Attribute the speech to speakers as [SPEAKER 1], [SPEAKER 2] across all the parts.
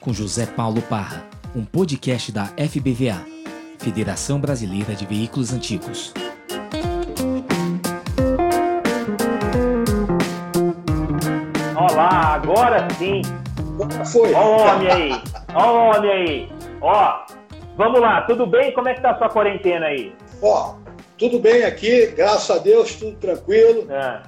[SPEAKER 1] com José Paulo Parra, um podcast da FBVA, Federação Brasileira de Veículos Antigos.
[SPEAKER 2] Olá, agora sim.
[SPEAKER 3] Foi.
[SPEAKER 2] Ó o homem aí. Ó o homem aí. Ó, vamos lá, tudo bem? Como é que tá a sua quarentena aí?
[SPEAKER 3] Ó, tudo bem aqui, graças a Deus, tudo tranquilo.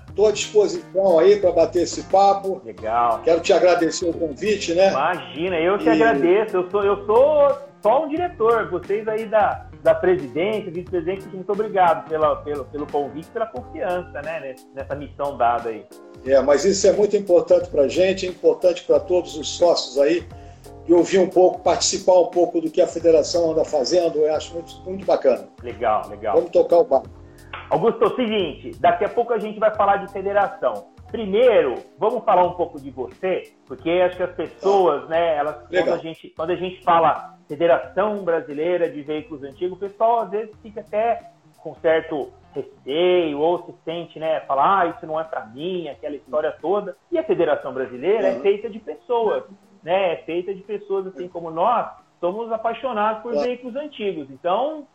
[SPEAKER 3] Estou
[SPEAKER 2] Ah,
[SPEAKER 3] à disposição aí para bater esse papo.
[SPEAKER 2] legal.
[SPEAKER 3] Quero te agradecer o convite, né?
[SPEAKER 2] Imagina, eu te
[SPEAKER 3] E-
[SPEAKER 2] agradeço. Eu sou, eu sou só um diretor. Vocês aí da, da presidência, vice-presidente, muito obrigado pela, pelo, pelo convite, pela confiança, né? Nessa missão dada aí.
[SPEAKER 3] É, mas isso é muito importante para a gente, é importante para todos os sócios aí, de ouvir um pouco, participar um pouco do que a federação anda fazendo. Eu acho muito, muito bacana.
[SPEAKER 2] Legal, legal.
[SPEAKER 3] Vamos tocar o barco.
[SPEAKER 2] Augusto, é o seguinte, daqui a pouco a gente vai falar de federação. Primeiro, vamos falar um pouco de você, porque acho que as pessoas, né, elas, quando a, gente, quando a gente fala Federação Brasileira de Veículos Antigos, o pessoal às vezes fica até com certo receio ou se sente, né, falar, ah, isso não é para mim, aquela história toda. E a Federação Brasileira é
[SPEAKER 3] Uhum.
[SPEAKER 2] feita de pessoas, né, é feita de pessoas assim como nós, somos apaixonados por
[SPEAKER 3] Claro.
[SPEAKER 2] veículos antigos. Então,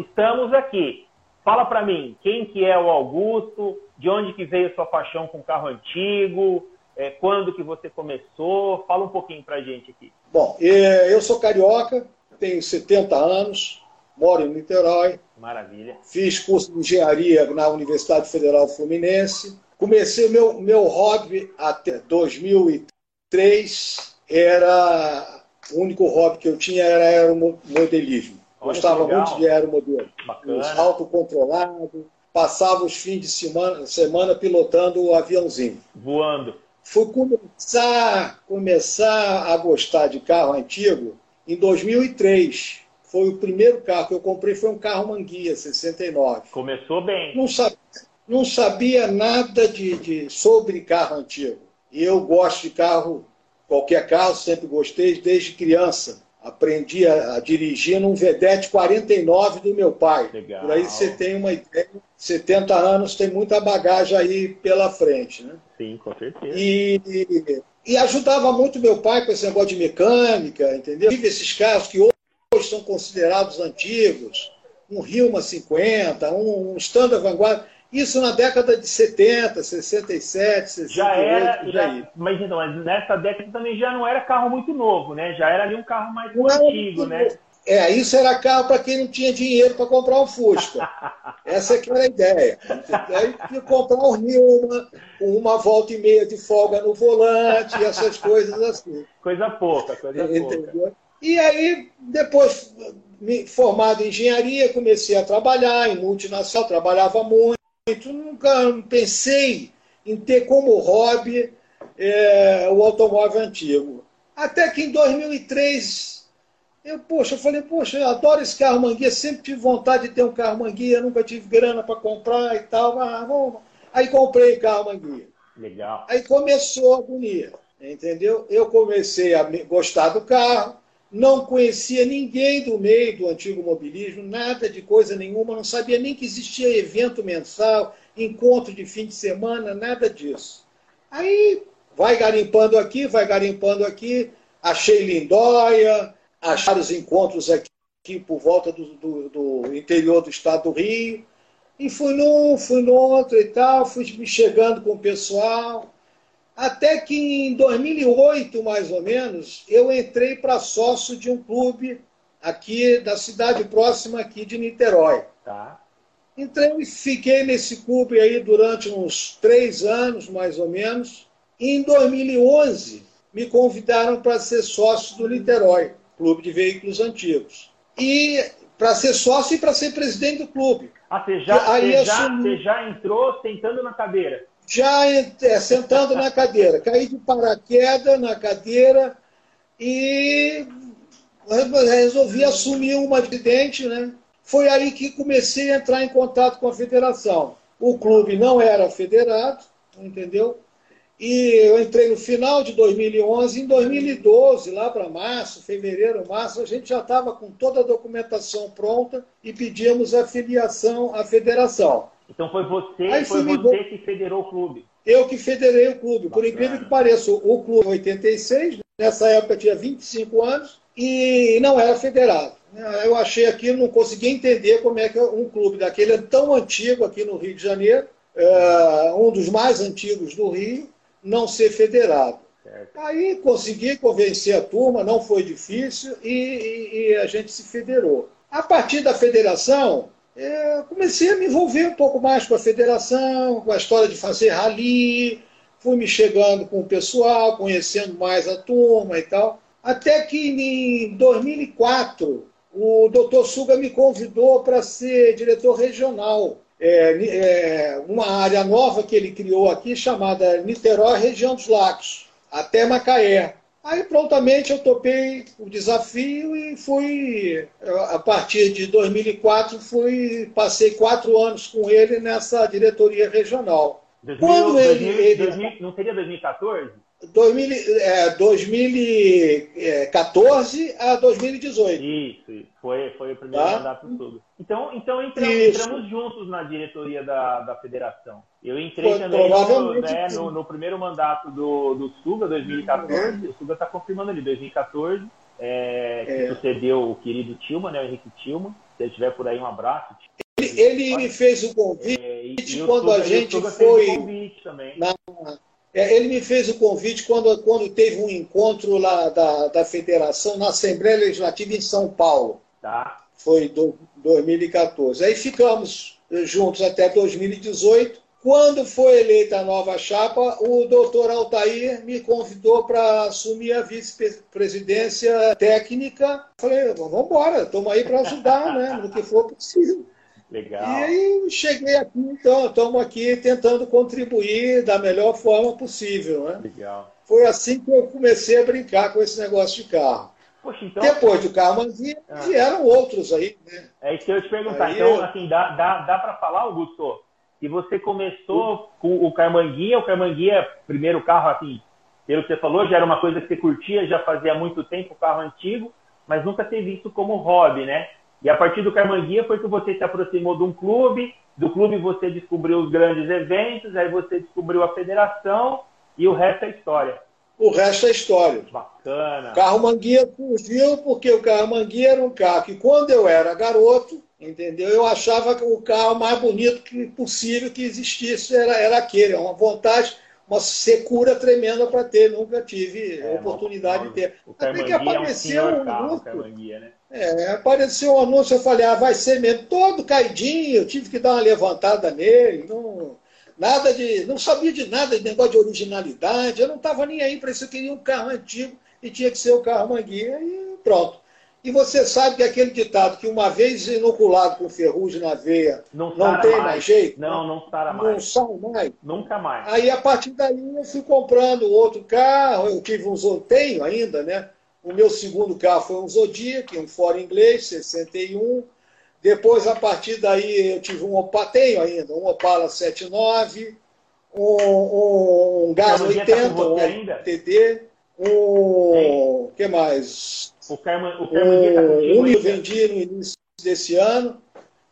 [SPEAKER 2] Estamos aqui. Fala para mim, quem que é o Augusto? De onde que veio sua paixão com carro antigo? É, quando que você começou? Fala um pouquinho pra gente aqui.
[SPEAKER 3] Bom, eh, eu sou carioca, tenho 70 anos, moro em Niterói,
[SPEAKER 2] Maravilha.
[SPEAKER 3] Fiz curso de engenharia na Universidade Federal Fluminense. Comecei meu, meu hobby até 2003. Era o único hobby que eu tinha era aeromodelismo.
[SPEAKER 2] Olha
[SPEAKER 3] Gostava muito de aeromodelo.
[SPEAKER 2] Bacana.
[SPEAKER 3] Autocontrolado. Passava os fins de semana, semana pilotando o aviãozinho.
[SPEAKER 2] Voando.
[SPEAKER 3] Fui começar, começar a gostar de carro antigo em 2003. Foi o primeiro carro que eu comprei, foi um carro Manguia 69
[SPEAKER 2] Começou bem.
[SPEAKER 3] não sabia, não sabia nada de, de- sobre carro antigo. E eu gosto de carro, qualquer carro, sempre gostei desde criança. Aprendi a, a dirigir num Vedete 49 do meu pai.
[SPEAKER 2] Legal.
[SPEAKER 3] Por aí você tem uma ideia. 70 anos tem muita bagagem aí pela frente. Né?
[SPEAKER 2] Sim, com certeza.
[SPEAKER 3] E, e- e ajudava muito meu pai com esse negócio de mecânica, entendeu? Tive esses carros que hoje são considerados antigos, um Hilma 50, um, um Standard Vanguard, isso na década de 70, 67, 68,
[SPEAKER 2] Já era,
[SPEAKER 3] por aí.
[SPEAKER 2] já, mas então, mas nessa década também já não era carro muito novo, né? Já era ali um carro mais
[SPEAKER 3] Não
[SPEAKER 2] antigo, né?
[SPEAKER 3] É, isso era carro para quem não tinha dinheiro para comprar um Fusca. Essa é que era a ideia. Aí tinha comprar um Hilma, com uma volta e meia de folga no volante, essas coisas assim.
[SPEAKER 2] Coisa pouca, coisa pouca.
[SPEAKER 3] Entendeu? E aí, depois, formado em engenharia, comecei a trabalhar em multinacional, trabalhava muito, nunca pensei em ter como hobby é, o automóvel antigo. Até que em 2003, eu, poxa, eu falei, poxa, eu adoro esse carro manguia, sempre tive vontade de ter um carro manguia, nunca tive grana para comprar e tal. Ah, vamos. Aí comprei carro manguia.
[SPEAKER 2] Legal.
[SPEAKER 3] Aí começou a agonia, entendeu? Eu comecei a gostar do carro, não conhecia ninguém do meio do antigo mobilismo, nada de coisa nenhuma, não sabia nem que existia evento mensal, encontro de fim de semana, nada disso. Aí vai garimpando aqui, vai garimpando aqui, achei Lindóia, achar os encontros aqui, aqui por volta do, do- do interior do estado do Rio, e fui num, fui no outro e tal, fui me chegando com o pessoal. Até que em 2008, mais ou menos, eu entrei para sócio de um clube aqui da cidade próxima aqui de Niterói.
[SPEAKER 2] Tá.
[SPEAKER 3] Entrei e fiquei nesse clube aí durante uns três anos, mais ou menos. E em 2011, me convidaram para ser sócio do Niterói, Clube de Veículos Antigos. E para ser sócio e para ser presidente do clube.
[SPEAKER 2] Ah, você já, você, já,
[SPEAKER 3] assumi-
[SPEAKER 2] você já entrou sentando na cadeira.
[SPEAKER 3] Já é, sentando na cadeira. Caí de paraquedas na cadeira e resolvi assumir uma presidente, né? Foi aí que comecei a entrar em contato com a federação. O clube não era federado, entendeu? E eu entrei no final de 2011. Em 2012, lá para março, fevereiro, março, a gente já estava com toda a documentação pronta e pedíamos a filiação à federação.
[SPEAKER 2] Então foi você,
[SPEAKER 3] Aí
[SPEAKER 2] foi
[SPEAKER 3] fui me
[SPEAKER 2] você que federou o clube.
[SPEAKER 3] Eu que federei o clube, por
[SPEAKER 2] Bacana.
[SPEAKER 3] incrível que pareça. O clube em 86, nessa época tinha 25 anos e não era federado. Eu achei aquilo, não conseguia entender como é que um clube daquele é tão antigo aqui no Rio de Janeiro, é, um dos mais antigos do Rio, não ser federado. Certo. Aí consegui convencer a turma, não foi difícil, e, e, e a gente se federou. A partir da federação, é, comecei a me envolver um pouco mais com a federação, com a história de fazer rally, fui me chegando com o pessoal, conhecendo mais a turma e tal. Até que em 2004, o doutor Suga me convidou para ser diretor regional. É, é, uma área nova que ele criou aqui, chamada Niterói Região dos Lagos, até Macaé. Aí prontamente eu topei o desafio e fui, a partir de 2004, fui, passei quatro anos com ele nessa diretoria regional.
[SPEAKER 2] 2000, Quando ele, 2000, ele, 2000, não seria 2014?
[SPEAKER 3] 2000, é, 2014 a 2018.
[SPEAKER 2] Isso, isso. Foi, foi o primeiro tá? mandato tudo. Então, então entramos, entramos, juntos na diretoria da, da federação. Eu entrei foi, também no, né, no, no, primeiro mandato do, do Suga, 2014. É. O Suga está confirmando ali, 2014. É, que é. sucedeu o querido Tilma, né, o Henrique Tilma. Se ele estiver por aí, um abraço.
[SPEAKER 3] Ele, ele me fez o convite é, e, quando a gente foi. Na, é, ele me fez o convite quando, quando teve um encontro lá da, da federação na Assembleia Legislativa em São Paulo.
[SPEAKER 2] Tá.
[SPEAKER 3] Foi do, 2014. Aí ficamos juntos até 2018. Quando foi eleita a nova chapa, o doutor Altair me convidou para assumir a vice-presidência técnica. Falei, vamos embora, estamos aí para ajudar, né, no que for possível.
[SPEAKER 2] Legal.
[SPEAKER 3] E aí cheguei aqui, então, estamos aqui tentando contribuir da melhor forma possível. Né?
[SPEAKER 2] Legal.
[SPEAKER 3] Foi assim que eu comecei a brincar com esse negócio de carro.
[SPEAKER 2] Poxa, então...
[SPEAKER 3] Depois do carro manguinha, ah. vieram outros aí. Né?
[SPEAKER 2] É isso que eu ia te perguntar. Aí então, eu... assim, dá, dá, dá para falar, Augusto, que você começou com o Carmanguia, o Carmanguia, primeiro carro, assim, pelo que você falou, já era uma coisa que você curtia, já fazia muito tempo o carro antigo, mas nunca teve isso como hobby, né? E a partir do Carmanguia foi que você se aproximou de um clube, do clube você descobriu os grandes eventos, aí você descobriu a federação e o resto é história.
[SPEAKER 3] O resto é história.
[SPEAKER 2] Bacana.
[SPEAKER 3] O carro Manguia surgiu porque o carro Manguia era um carro que, quando eu era garoto, entendeu? Eu achava que o carro mais bonito que possível que existisse era, era aquele. É uma vontade uma secura tremenda para ter, nunca tive é, oportunidade de ter.
[SPEAKER 2] Até que apareceu é um, um anúncio. Né?
[SPEAKER 3] É, apareceu um anúncio, eu falei, ah, vai ser mesmo, todo caidinho, eu tive que dar uma levantada nele, não, nada de. não sabia de nada de negócio de originalidade, eu não estava nem aí para isso, eu queria um carro antigo e tinha que ser o carro manguinha e pronto. E você sabe que aquele ditado que uma vez inoculado com ferrugem na veia não, não tem mais. mais. jeito?
[SPEAKER 2] Não, não estará mais.
[SPEAKER 3] Não sai mais?
[SPEAKER 2] Nunca mais.
[SPEAKER 3] Aí a partir daí eu fui comprando outro carro, eu tive um tenho ainda, né? O meu segundo carro foi um Zodiac, um Ford inglês, 61. Depois, a partir daí, eu tive um Opala, tenho ainda, um Opala 79, um, um Gás 80, tá um TD, um. O que mais?
[SPEAKER 2] O Carman, o Carman
[SPEAKER 3] tá um eu vendi no início desse ano,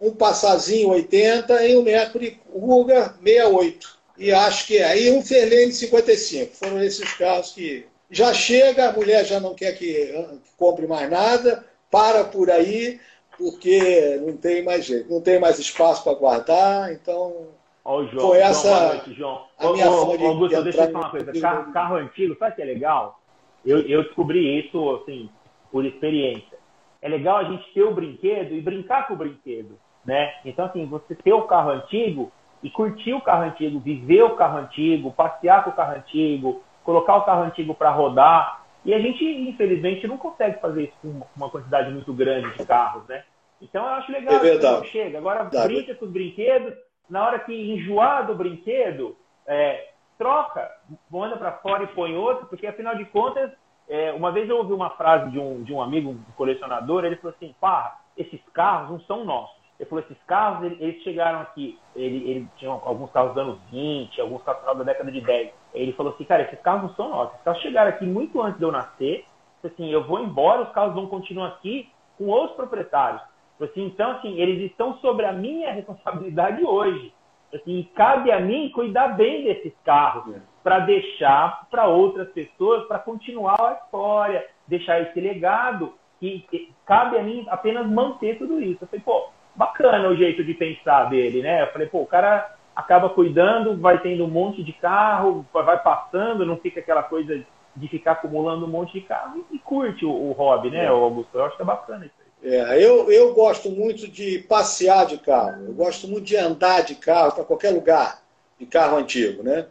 [SPEAKER 3] um Passazinho 80 e um Mercury Ruger 68. E acho que é. aí um Ferlane 55. Foram esses carros que já chega, a mulher já não quer que, compre mais nada, para por aí, porque não tem mais jeito, não tem mais espaço para guardar, então
[SPEAKER 2] João,
[SPEAKER 3] foi essa
[SPEAKER 2] noite, João. a minha ô, forma de Augusto, deixa eu falar uma coisa, carro, carro, antigo, sabe o que é legal? Eu, eu descobri isso, assim, por experiência. É legal a gente ter o brinquedo e brincar com o brinquedo, né? Então, assim, você ter o carro antigo e curtir o carro antigo, viver o carro antigo, passear com o carro antigo, colocar o carro antigo para rodar. E a gente, infelizmente, não consegue fazer isso com uma quantidade muito grande de carros, né? Então eu acho legal
[SPEAKER 3] é verdade.
[SPEAKER 2] que chega. Agora brinca com os brinquedos, na hora que enjoar do brinquedo, é, troca, manda para fora e põe outro, porque afinal de contas, é, uma vez eu ouvi uma frase de um, de um amigo, um colecionador, ele falou assim, pá, esses carros não são nossos. Ele falou, esses carros, eles chegaram aqui, ele, ele tinha alguns carros dos anos 20, alguns carros da década de 10 ele falou assim, cara, esses carros não são nossos. Esses carros chegaram aqui muito antes de eu nascer. Assim, eu vou embora, os carros vão continuar aqui com outros proprietários. Assim, então, assim, eles estão sobre a minha responsabilidade hoje. Assim, cabe a mim cuidar bem desses carros. Para deixar para outras pessoas, para continuar a história, deixar esse legado, que, que cabe a mim apenas manter tudo isso. Eu falei, pô, bacana o jeito de pensar dele, né? Eu falei, pô, o cara acaba cuidando, vai tendo um monte de carro, vai passando, não fica aquela coisa de ficar acumulando um monte de carro e, curte o, o hobby, né, é. Augusto? Eu acho que é bacana isso aí.
[SPEAKER 3] É, eu, eu gosto muito de passear de carro, eu gosto muito de andar de carro para qualquer lugar, de carro antigo, né?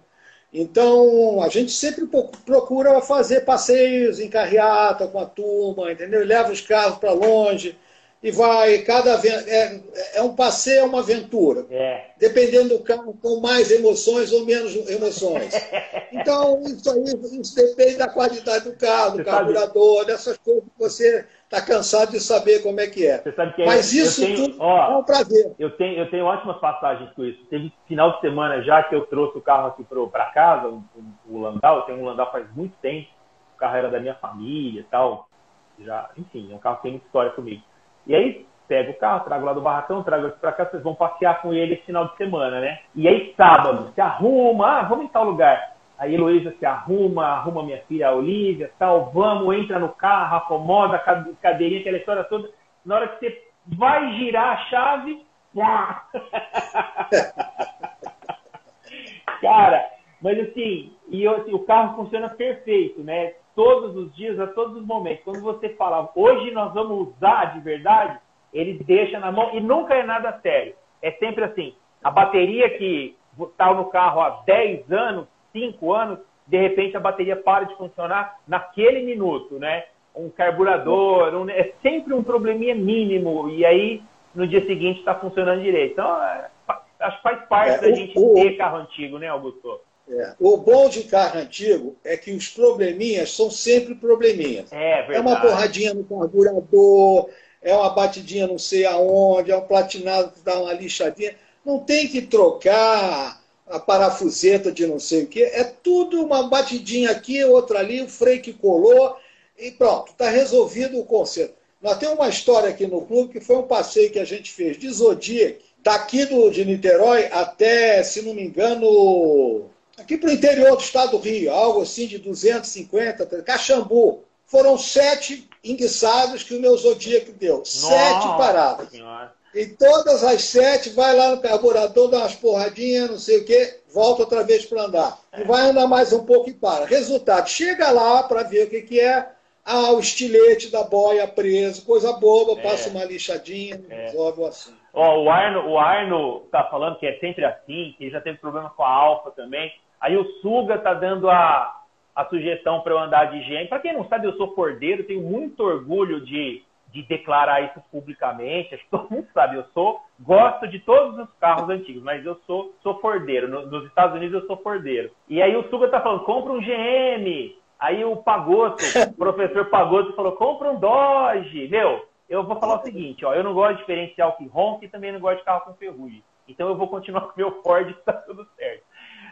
[SPEAKER 3] Então, a gente sempre procura fazer passeios em carreata com a turma, entendeu? Leva os carros para longe e vai, cada é, é um passeio, é uma aventura. É. Dependendo do carro, com mais emoções ou menos emoções. Então, isso aí isso depende da qualidade do carro, do você carburador, sabe... dessas coisas que você está cansado de saber como é que é. Que Mas isso tenho, tudo ó, é um prazer.
[SPEAKER 2] Eu tenho, eu tenho ótimas passagens com isso. Teve final de semana já que eu trouxe o carro aqui para casa, o, o Landau, eu tenho um Landau faz muito tempo, o carro era da minha família e tal. Já, enfim, é um carro que tem muita história comigo. E aí, pego o carro, trago lá do barracão, trago aqui para cá, vocês vão passear com ele esse final de semana, né? E aí, sábado, se arruma, ah, vamos em tal lugar. Aí Heloísa se arruma, arruma minha filha a Olivia, tal, vamos, entra no carro, acomoda a cadeirinha, aquela história toda. Na hora que você vai girar a chave, cara, mas assim, e assim, o carro funciona perfeito, né? todos os dias, a todos os momentos. Quando você fala, hoje nós vamos usar de verdade, ele deixa na mão e nunca é nada sério. É sempre assim, a bateria que está no carro há 10 anos, 5 anos, de repente a bateria para de funcionar naquele minuto, né? Um carburador, um, é sempre um probleminha mínimo, e aí no dia seguinte está funcionando direito. Então, é, acho que faz parte é, da o, gente ter carro antigo, né, Augusto?
[SPEAKER 3] É. O bom de carro antigo é que os probleminhas são sempre probleminhas.
[SPEAKER 2] É, verdade.
[SPEAKER 3] é uma porradinha no carburador, é uma batidinha não sei aonde, é um platinado que dá uma lixadinha. Não tem que trocar a parafuseta de não sei o quê. É tudo uma batidinha aqui, outra ali, o freio que colou e pronto, está resolvido o conserto. Nós temos uma história aqui no clube que foi um passeio que a gente fez de Zodiac, daqui do, de Niterói até, se não me engano, aqui para o interior do estado do Rio, algo assim de 250, Caxambu. Foram sete enguiçados que o meu Zodíaco deu. Nossa, sete paradas. Senhora. E todas as sete, vai lá no carburador, dá umas porradinhas, não sei o quê, volta outra vez para andar. E vai andar mais um pouco e para. Resultado, chega lá para ver o que, que é. Ah, o estilete da boia preso, coisa boba, é. passa uma lixadinha, é. resolve o assunto.
[SPEAKER 2] Oh, o Arno, o Arno tá falando que é sempre assim, que já teve problema com a Alfa também. Aí o Suga tá dando a, a sugestão para eu andar de GM. Para quem não sabe, eu sou fordeiro, tenho muito orgulho de, de declarar isso publicamente. Acho que todo mundo sabe, eu sou, gosto de todos os carros antigos, mas eu sou, sou fordeiro. No, nos Estados Unidos eu sou fordeiro. E aí o Suga tá falando, compra um GM. Aí o Pagoto, o professor Pagoto falou, compra um Dodge. Meu, eu vou falar o seguinte, ó, eu não gosto de diferencial que ronca e também não gosto de carro com ferrugem. Então eu vou continuar com o meu Ford que tá tudo certo.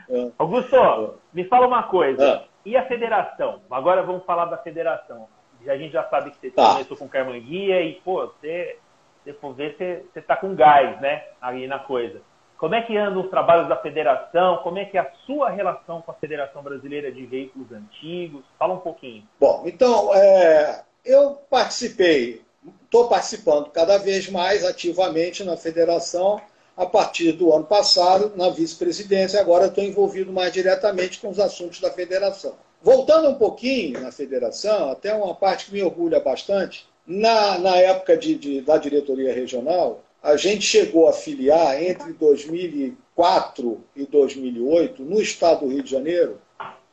[SPEAKER 2] É. Augusto, é. me fala uma coisa. É. E a federação? Agora vamos falar da federação. A gente já sabe que você tá. começou com Carmanguia e, pô, você, se for ver, você, você tá com gás, né? Aí na coisa. Como é que andam os trabalhos da federação? Como é que é a sua relação com a Federação Brasileira de Veículos Antigos? Fala um pouquinho.
[SPEAKER 3] Bom, então, é, eu participei, estou participando cada vez mais ativamente na federação a partir do ano passado na vice-presidência. Agora estou envolvido mais diretamente com os assuntos da federação. Voltando um pouquinho na federação, até uma parte que me orgulha bastante, na, na época de, de, da diretoria regional, a gente chegou a filiar entre 2004 e 2008, no estado do Rio de Janeiro,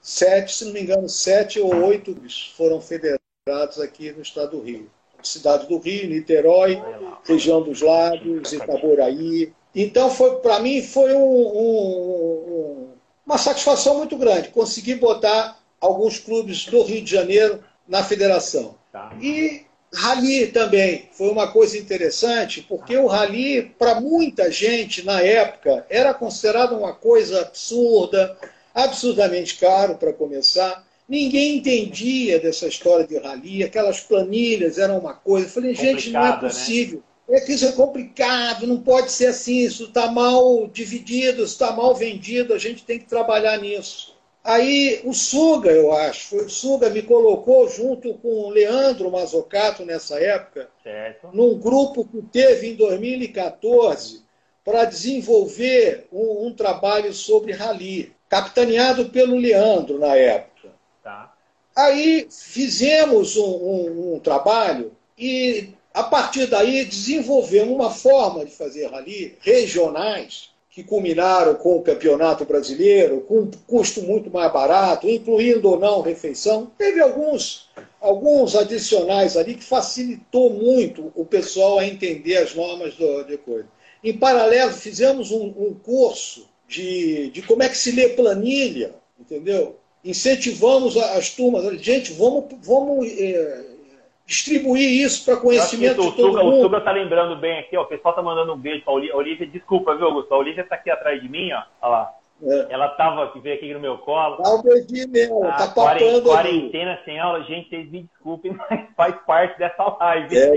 [SPEAKER 3] sete, se não me engano, sete ou oito foram federados aqui no estado do Rio. Cidade do Rio, Niterói, região dos Lagos, Itaboraí, então, foi para mim, foi um, um, uma satisfação muito grande conseguir botar alguns clubes do Rio de Janeiro na federação. Tá. E rally também foi uma coisa interessante, porque o rally, para muita gente na época, era considerado uma coisa absurda, absurdamente caro para começar. Ninguém entendia dessa história de rally, aquelas planilhas eram uma coisa. Eu falei, gente, não é né? possível. Né? é que isso é complicado, não pode ser assim, isso está mal dividido, está mal vendido, a gente tem que trabalhar nisso. Aí o Suga, eu acho, o Suga me colocou junto com o Leandro Mazocato nessa época, certo. num grupo que teve em 2014 para desenvolver um, um, trabalho sobre rally, capitaneado pelo Leandro na época. Tá. Aí fizemos um, um, um trabalho e a partir daí desenvolvemos uma forma de fazer rally regionais que culminaram com o campeonato brasileiro, com um custo muito mais barato, incluindo ou não refeição. Teve alguns, alguns adicionais ali que facilitou muito o pessoal a entender as normas do, de coisa. Em paralelo, fizemos um, um curso de, de como é que se lê planilha, entendeu? Incentivamos as turmas, gente, vamos, vamos é, distribuir isso para conhecimento
[SPEAKER 2] de todo Suga, mundo. O Suga tá lembrando bem aqui, ó, o pessoal tá mandando um beijo para a Olivia. Desculpa, viu, Augusto? A Olivia tá aqui atrás de mim, ó. Olha lá. É. Ela tava aqui, veio aqui no meu colo.
[SPEAKER 3] Dá um beijinho mesmo, ah, tá papando
[SPEAKER 2] Quarentena sem aula, gente, vocês me desculpem, mas faz parte dessa live. É,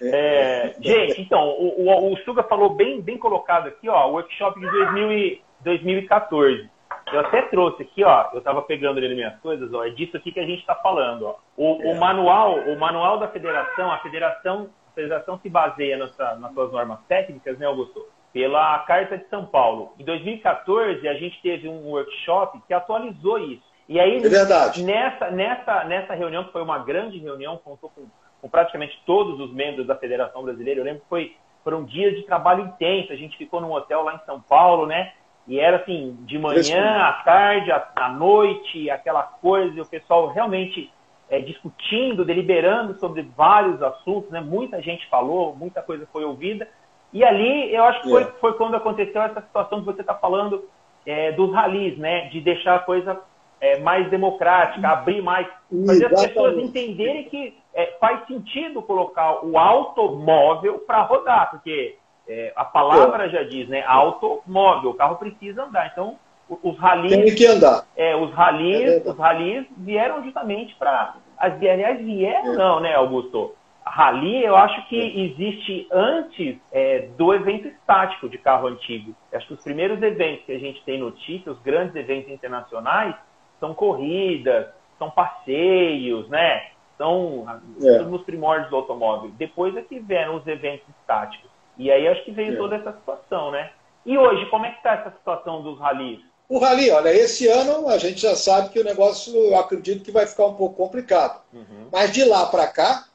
[SPEAKER 2] é, é, gente, então, o, o, o Suga falou bem, bem colocado aqui, ó, o workshop de 2000 e, 2014. Eu até trouxe aqui, ó, eu estava pegando ali minhas coisas, ó, é disso aqui que a gente está falando, ó. O, é. o, manual, o manual da federação, a federação, a federação se baseia nessa, nas suas normas técnicas, né, Augusto? Pela Carta de São Paulo. Em 2014, a gente teve um workshop que atualizou isso. E aí,
[SPEAKER 3] é
[SPEAKER 2] nessa, nessa, nessa reunião, que foi uma grande reunião, contou com, com praticamente todos os membros da Federação Brasileira, eu lembro que foi, foram dias de trabalho intenso, a gente ficou num hotel lá em São Paulo, né? E era assim, de manhã, à tarde, à, à noite, aquela coisa, e o pessoal realmente é, discutindo, deliberando sobre vários assuntos, né? Muita gente falou, muita coisa foi ouvida. E ali, eu acho que foi, é. foi quando aconteceu essa situação que você está falando é, dos ralis, né? De deixar a coisa é, mais democrática, abrir mais, fazer Exatamente. as pessoas entenderem que é, faz sentido colocar o automóvel para rodar, porque é, a palavra já diz, né? Automóvel, o carro precisa andar. Então, os ralis.
[SPEAKER 3] Tem que andar.
[SPEAKER 2] É, os ralis, é os ralis vieram justamente para. As aliás, vieram, é. não, né, Augusto? Rally, eu acho que é. existe antes é, do evento estático de carro antigo. Eu acho que os primeiros eventos que a gente tem notícia, os grandes eventos internacionais, são corridas, são passeios, né? São é. nos primórdios do automóvel. Depois é que vieram os eventos estáticos. E aí acho que veio é. toda essa situação, né? E hoje, como é que está essa situação dos ralis?
[SPEAKER 3] O rally, olha, esse ano a gente já sabe que o negócio, eu acredito que vai ficar um pouco complicado. Uhum. Mas de lá para cá,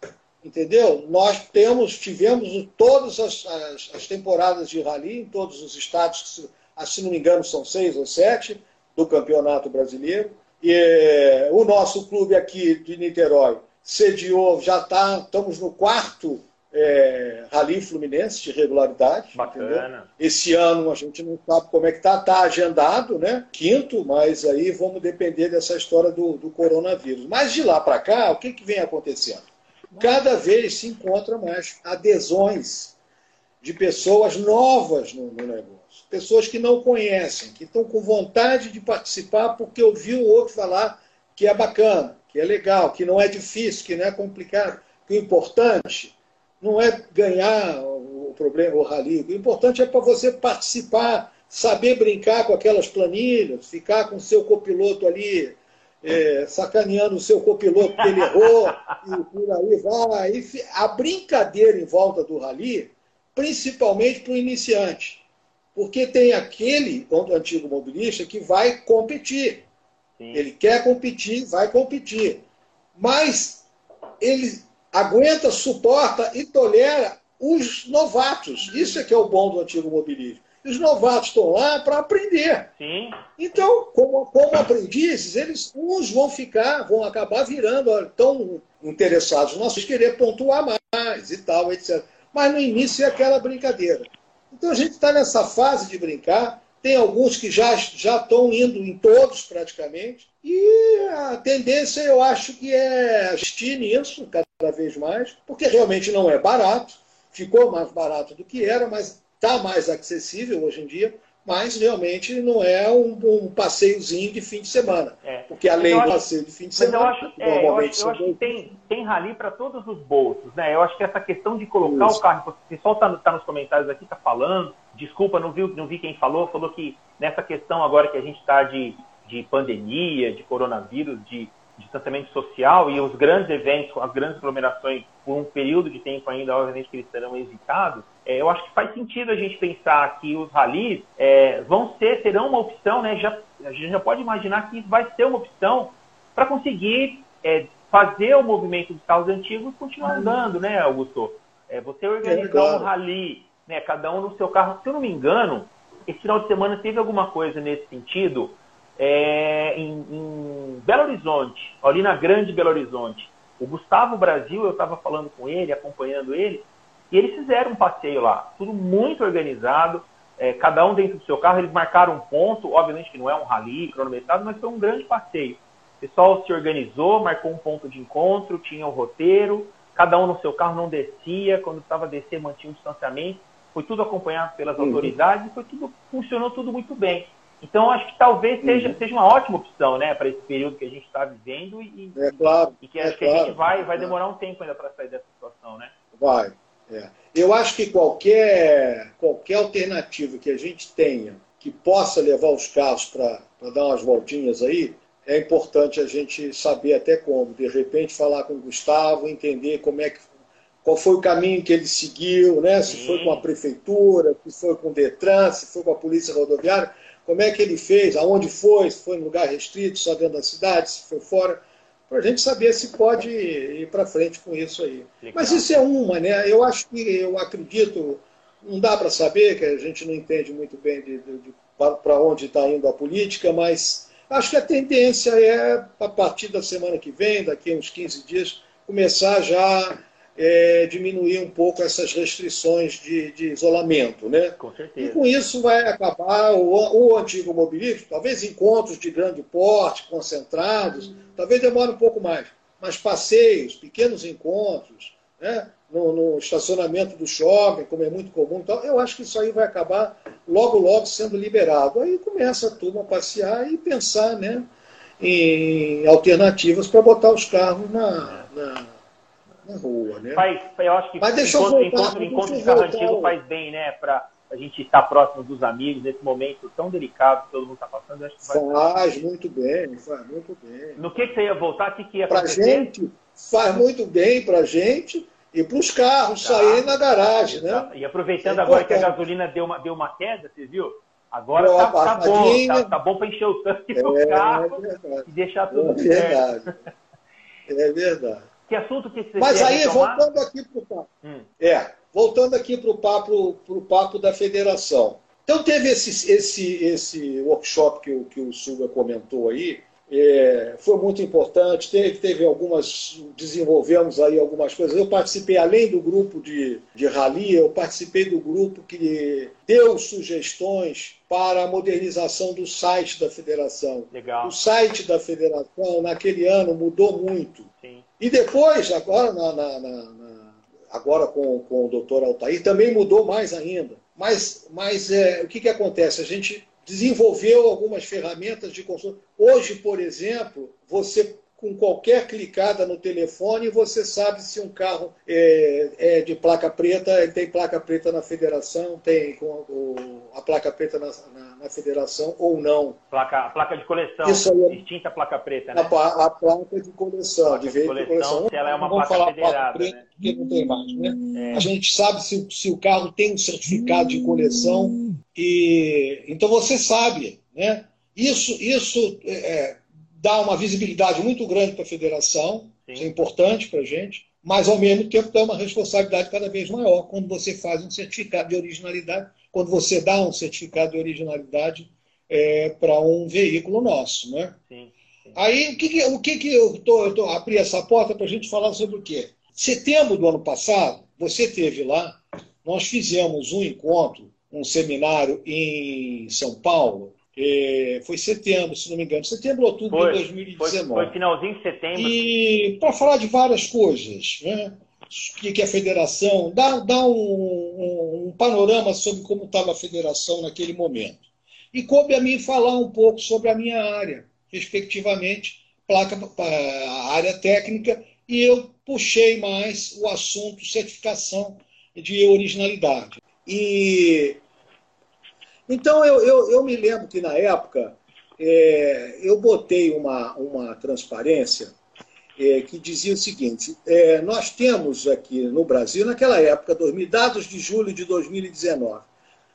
[SPEAKER 3] entendeu? Nós temos, tivemos todas as, as, as, temporadas de rally em todos os estados, se não me engano são seis ou sete, do Campeonato Brasileiro. E eh, o nosso clube aqui de Niterói sediou, já está, estamos no quarto é, Rally Fluminense de regularidade.
[SPEAKER 2] Bacana. Entendeu?
[SPEAKER 3] Esse ano a gente não sabe como é que está, está agendado, né? Quinto, mas aí vamos depender dessa história do, do coronavírus. Mas de lá para cá, o que, que vem acontecendo? Cada vez se encontra mais adesões de pessoas novas no, no negócio. Pessoas que não conhecem, que estão com vontade de participar porque ouviu o outro falar que é bacana, que é legal, que não é difícil, que não é complicado. Que o importante não é ganhar o problema, o rally. O importante é para você participar, saber brincar com aquelas planilhas, ficar com o seu copiloto ali é, sacaneando o seu copiloto que ele errou, e por aí vai. E a brincadeira em volta do rally, principalmente para o iniciante. Porque tem aquele antigo mobilista que vai competir. Sim. Ele quer competir, vai competir. Mas ele aguenta, suporta e tolera os novatos. Isso é que é o bom do antigo mobilismo. Os novatos estão lá para aprender.
[SPEAKER 2] Sim.
[SPEAKER 3] Então, como, como aprendizes, eles uns vão ficar, vão acabar virando tão interessados nós querer pontuar mais e tal, etc. Mas no início é aquela brincadeira. Então a gente está nessa fase de brincar. Tem alguns que já, já estão indo em todos praticamente. E a tendência, eu acho que é assistir nisso cada vez mais, porque realmente não é barato, ficou mais barato do que era, mas está mais acessível hoje em dia, mas realmente não é um, um passeiozinho de fim de semana. É. Porque além do passeio de fim de semana,
[SPEAKER 2] eu acho, é, eu acho, eu acho que tem, tem rali para todos os bolsos. Né? Eu acho que essa questão de colocar Isso. o carro, o pessoal está tá nos comentários aqui, está falando desculpa, não vi, não vi quem falou, falou que nessa questão agora que a gente está de, de pandemia, de coronavírus, de distanciamento social e os grandes eventos, as grandes aglomerações, por um período de tempo ainda, obviamente que eles serão evitados, é, eu acho que faz sentido a gente pensar que os ralis é, vão ser, terão uma opção, né? Já, a gente já pode imaginar que vai ser uma opção para conseguir é, fazer o movimento dos carros antigos continuar andando, né, Augusto? É, você organizar um rally, né, cada um no seu carro, se eu não me engano, esse final de semana teve alguma coisa nesse sentido, é, em, em, Belo Horizonte, ali na Grande Belo Horizonte. O Gustavo Brasil, eu estava falando com ele, acompanhando ele, e eles fizeram um passeio lá, tudo muito organizado, é, cada um dentro do seu carro, eles marcaram um ponto, obviamente que não é um rally cronometrado, mas foi um grande passeio. O pessoal se organizou, marcou um ponto de encontro, tinha o roteiro, cada um no seu carro não descia, quando estava a descer mantinha um distanciamento, foi tudo acompanhado pelas uhum. autoridades, foi tudo funcionou tudo muito bem. Então, acho que talvez seja, uhum. seja uma ótima opção, né, para esse período que a gente está vivendo e,
[SPEAKER 3] é claro,
[SPEAKER 2] e que
[SPEAKER 3] é
[SPEAKER 2] acho
[SPEAKER 3] claro,
[SPEAKER 2] que a gente vai, vai
[SPEAKER 3] é.
[SPEAKER 2] demorar um tempo ainda para sair dessa situação, né?
[SPEAKER 3] Vai. É. Eu acho que qualquer, qualquer alternativa que a gente tenha que possa levar os carros para dar umas voltinhas aí, é importante a gente saber até como. De repente, falar com o Gustavo, entender como é que qual foi o caminho que ele seguiu, né? se foi com a prefeitura, se foi com o Detran, se foi com a polícia rodoviária, como é que ele fez, aonde foi, se foi em lugar restrito, só dentro da cidade, se foi fora, para a gente saber se pode ir para frente com isso aí. Legal. Mas isso é uma, né? Eu acho que, eu acredito, não dá para saber, que a gente não entende muito bem de, de, de para onde está indo a política, mas acho que a tendência é, a partir da semana que vem, daqui a uns 15 dias, começar já é, diminuir um pouco essas restrições de, de, isolamento. Né?
[SPEAKER 2] Com certeza.
[SPEAKER 3] E com isso vai acabar o, o antigo mobilismo, talvez encontros de grande porte, concentrados, talvez demore um pouco mais, mas passeios, pequenos encontros, né? no, no, estacionamento do shopping, como é muito comum, então, eu acho que isso aí vai acabar logo, logo sendo liberado. Aí começa a turma a passear e pensar né, em alternativas para botar os carros na, na na rua, né?
[SPEAKER 2] Faz, eu acho que
[SPEAKER 3] Mas deixa
[SPEAKER 2] encontro,
[SPEAKER 3] eu voltar,
[SPEAKER 2] encontro, encontro de carro antigo faz bem, né? Para a gente estar próximo dos amigos nesse momento tão delicado que todo mundo está passando. Acho que
[SPEAKER 3] faz, faz muito bem, faz muito bem.
[SPEAKER 2] No que, que você ia voltar? O que, que ia
[SPEAKER 3] Para gente, faz muito bem para gente e para os carros tá. saírem na garagem, né?
[SPEAKER 2] E aproveitando é agora que a gasolina deu uma, deu uma queda, você viu? Agora tá, tá, bom, tá, tá, bom para encher o tanque do é, carro é e deixar tudo
[SPEAKER 3] é verdade. certo. É verdade.
[SPEAKER 2] Que assunto que você
[SPEAKER 3] Mas aí, retomar? voltando aqui para o papo. Hum. É, voltando aqui para o papo, pro papo da federação. Então teve esse, esse, esse workshop que o, que o Suga comentou aí, é, foi muito importante, teve, teve algumas, desenvolvemos aí algumas coisas. Eu participei, além do grupo de, de rally, eu participei do grupo que deu sugestões para a modernização do site da federação.
[SPEAKER 2] Legal.
[SPEAKER 3] O site da federação, naquele ano, mudou muito.
[SPEAKER 2] Sim.
[SPEAKER 3] E depois, agora, na, na, na, agora com, com o doutor Altair, também mudou mais ainda. Mas, mas é, o que, que acontece? A gente desenvolveu algumas ferramentas de consulta. Hoje, por exemplo, você com qualquer clicada no telefone, você sabe se um carro é, é de placa preta, tem placa preta na federação, tem com a placa preta na, na, na, federação ou não.
[SPEAKER 2] Placa, a placa de coleção, Isso aí é, distinta placa preta, né?
[SPEAKER 3] A, a placa de coleção, placa de veículo de coleção.
[SPEAKER 2] coleção. Se ela é uma placa falar federada, placa preta, né?
[SPEAKER 3] porque não tem mais, né? É. A gente sabe se, se o carro tem um certificado de coleção e então você sabe, né? Isso, isso é, dá uma visibilidade muito grande para a federação, Sim. isso é importante para a gente, mas ao mesmo tempo dá uma responsabilidade cada vez maior quando você faz um certificado de originalidade, quando você dá um certificado de originalidade é, para um veículo nosso. Né?
[SPEAKER 2] Sim.
[SPEAKER 3] Aí, o que, que, o que, que eu estou abri essa porta para a gente falar sobre o quê? Setembro do ano passado, você teve lá, nós fizemos um encontro, um seminário em São Paulo, é, foi setembro, se não me engano, setembro, outubro foi, de 2019.
[SPEAKER 2] Foi, foi finalzinho de setembro.
[SPEAKER 3] E para falar de várias coisas, né? o que, que é a federação, dá, dá um, um, um panorama sobre como estava a federação naquele momento. E coube a mim falar um pouco sobre a minha área, respectivamente, placa, a área técnica, e eu puxei mais o assunto certificação de originalidade. E Então, eu, eu, eu me lembro que na época é, eu botei uma, uma transparência é, que dizia o seguinte: é, nós temos aqui no Brasil, naquela época, 2000, dados de julho de 2019,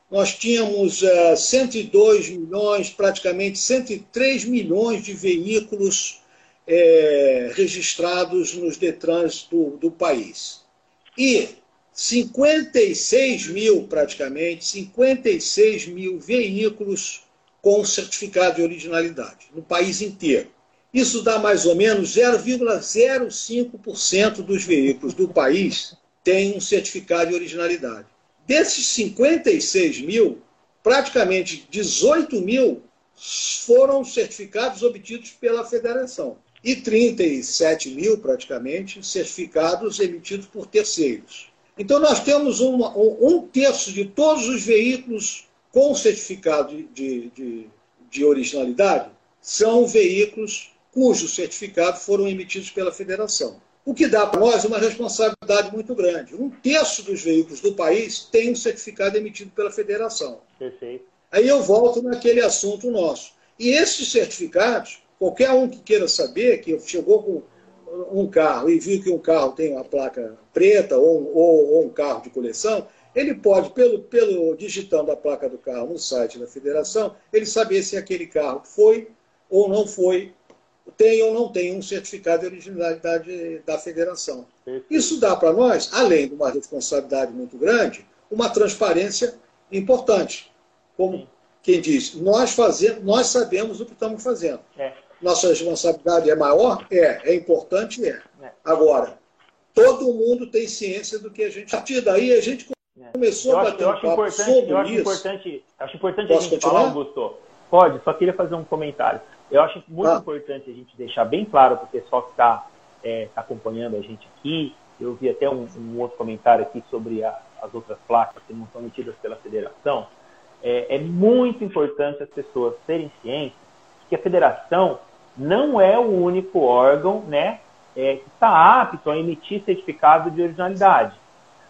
[SPEAKER 3] nós tínhamos é, 102 milhões, praticamente 103 milhões de veículos é, registrados nos Detrans do, do país. E 56 mil, praticamente, 56 mil veículos com certificado de originalidade, no país inteiro. Isso dá mais ou menos 0,05% dos veículos do país têm um certificado de originalidade. Desses 56 mil, praticamente 18 mil foram certificados obtidos pela federação e 37 mil, praticamente, certificados emitidos por terceiros. Então, nós temos uma, um terço de todos os veículos com certificado de, de, de originalidade são veículos cujos certificados foram emitidos pela federação. O que dá para nós uma responsabilidade muito grande. Um terço dos veículos do país tem um certificado emitido pela federação.
[SPEAKER 2] Perfeito.
[SPEAKER 3] Aí eu volto naquele assunto nosso. E esses certificados, qualquer um que queira saber, que chegou com um carro e viu que um carro tem uma placa preta ou, ou, ou um carro de coleção, ele pode, pelo, pelo digitando a placa do carro no site da federação, ele saber se aquele carro foi ou não foi, tem ou não tem um certificado de originalidade da federação. Isso dá para nós, além de uma responsabilidade muito grande, uma transparência importante. Como quem diz, nós, fazemos, nós sabemos o que estamos fazendo. É. Nossa responsabilidade é maior? É. É importante? É. é. Agora, todo mundo tem ciência do que a gente. A partir daí, a gente é. começou a bater
[SPEAKER 2] acho, um papo sobre eu acho isso. Importante, acho importante Posso a gente continuar? falar, Augusto. Pode, só queria fazer um comentário. Eu acho muito ah. importante a gente deixar bem claro para o pessoal que está é, tá acompanhando a gente aqui. Eu vi até um, um outro comentário aqui sobre a, as outras placas que não são emitidas pela federação. É, é muito importante as pessoas terem ciência que a federação não é o único órgão né, é, que está apto a emitir certificado de originalidade.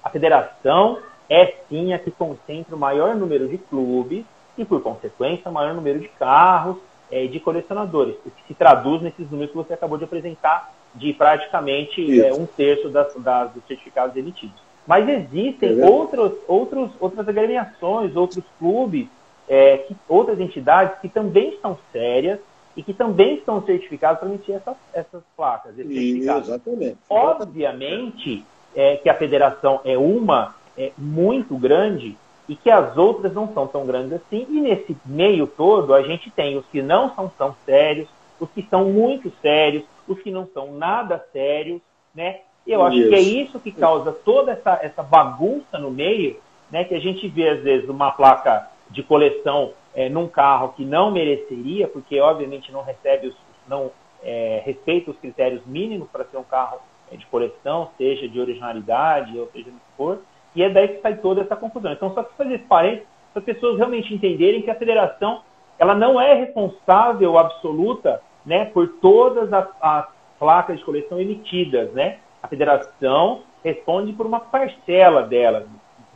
[SPEAKER 2] A federação é sim a que concentra o maior número de clubes e, por consequência, o maior número de carros é, de colecionadores, o que se traduz nesses números que você acabou de apresentar, de praticamente é, um terço das, das, dos certificados emitidos. Mas existem é outros, outros, outras agremiações, outros clubes, é, que, outras entidades que também são sérias e que também estão certificados para emitir essas, essas placas.
[SPEAKER 3] Exatamente.
[SPEAKER 2] Obviamente é, que a federação é uma é, muito grande e que as outras não são tão grandes assim. E nesse meio todo, a gente tem os que não são tão sérios, os que são muito sérios, os que não são nada sérios, né? Eu acho isso. que é isso que causa toda essa, essa bagunça no meio, né? Que a gente vê, às vezes, uma placa de coleção é, num carro que não mereceria, porque obviamente não recebe os, não é, respeita os critérios mínimos para ser um carro é, de coleção, seja de originalidade ou seja do que for, e é daí que sai toda essa confusão. Então, só que fazer esse parênteses para as pessoas realmente entenderem que a federação ela não é responsável absoluta né, por todas as, as placas de coleção emitidas. Né? A federação responde por uma parcela delas,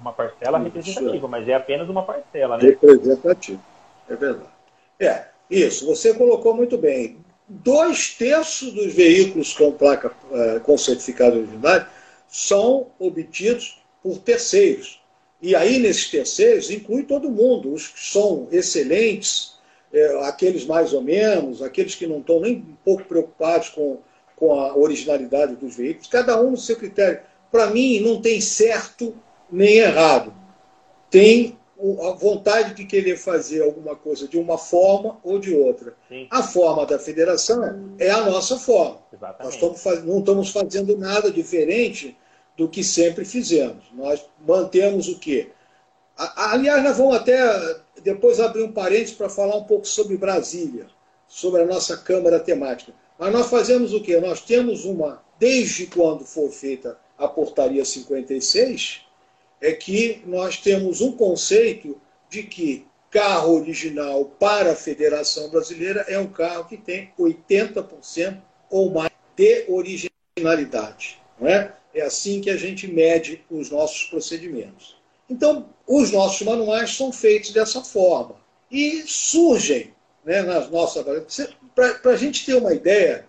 [SPEAKER 2] uma parcela representativa, mas é apenas uma parcela. Né?
[SPEAKER 3] Representativa, é verdade. É, isso, você colocou muito bem. Dois terços dos veículos com placa eh, com certificado de originalidade são obtidos por terceiros. E aí, nesses terceiros, inclui todo mundo, os que são excelentes, é, aqueles mais ou menos, aqueles que não estão nem um pouco preocupados com, com a originalidade dos veículos, cada um no seu critério. Para mim, não tem certo nem errado. Tem a vontade de querer fazer alguma coisa de uma forma ou de outra. Sim. A forma da federação é a nossa forma. Exatamente. Nós estamos, não estamos fazendo nada diferente do que sempre fizemos. Nós mantemos o quê? Aliás, nós vamos até depois abrir um parênteses para falar um pouco sobre Brasília, sobre a nossa Câmara temática. Mas nós fazemos o quê? Nós temos uma, desde quando foi feita a portaria 56, é que nós temos um conceito de que carro original para a Federação Brasileira é um carro que tem 80% ou mais de originalidade. Não é? É assim que a gente mede os nossos procedimentos. Então, os nossos manuais são feitos dessa forma. E surgem né, nas nossas. Para a gente ter uma ideia,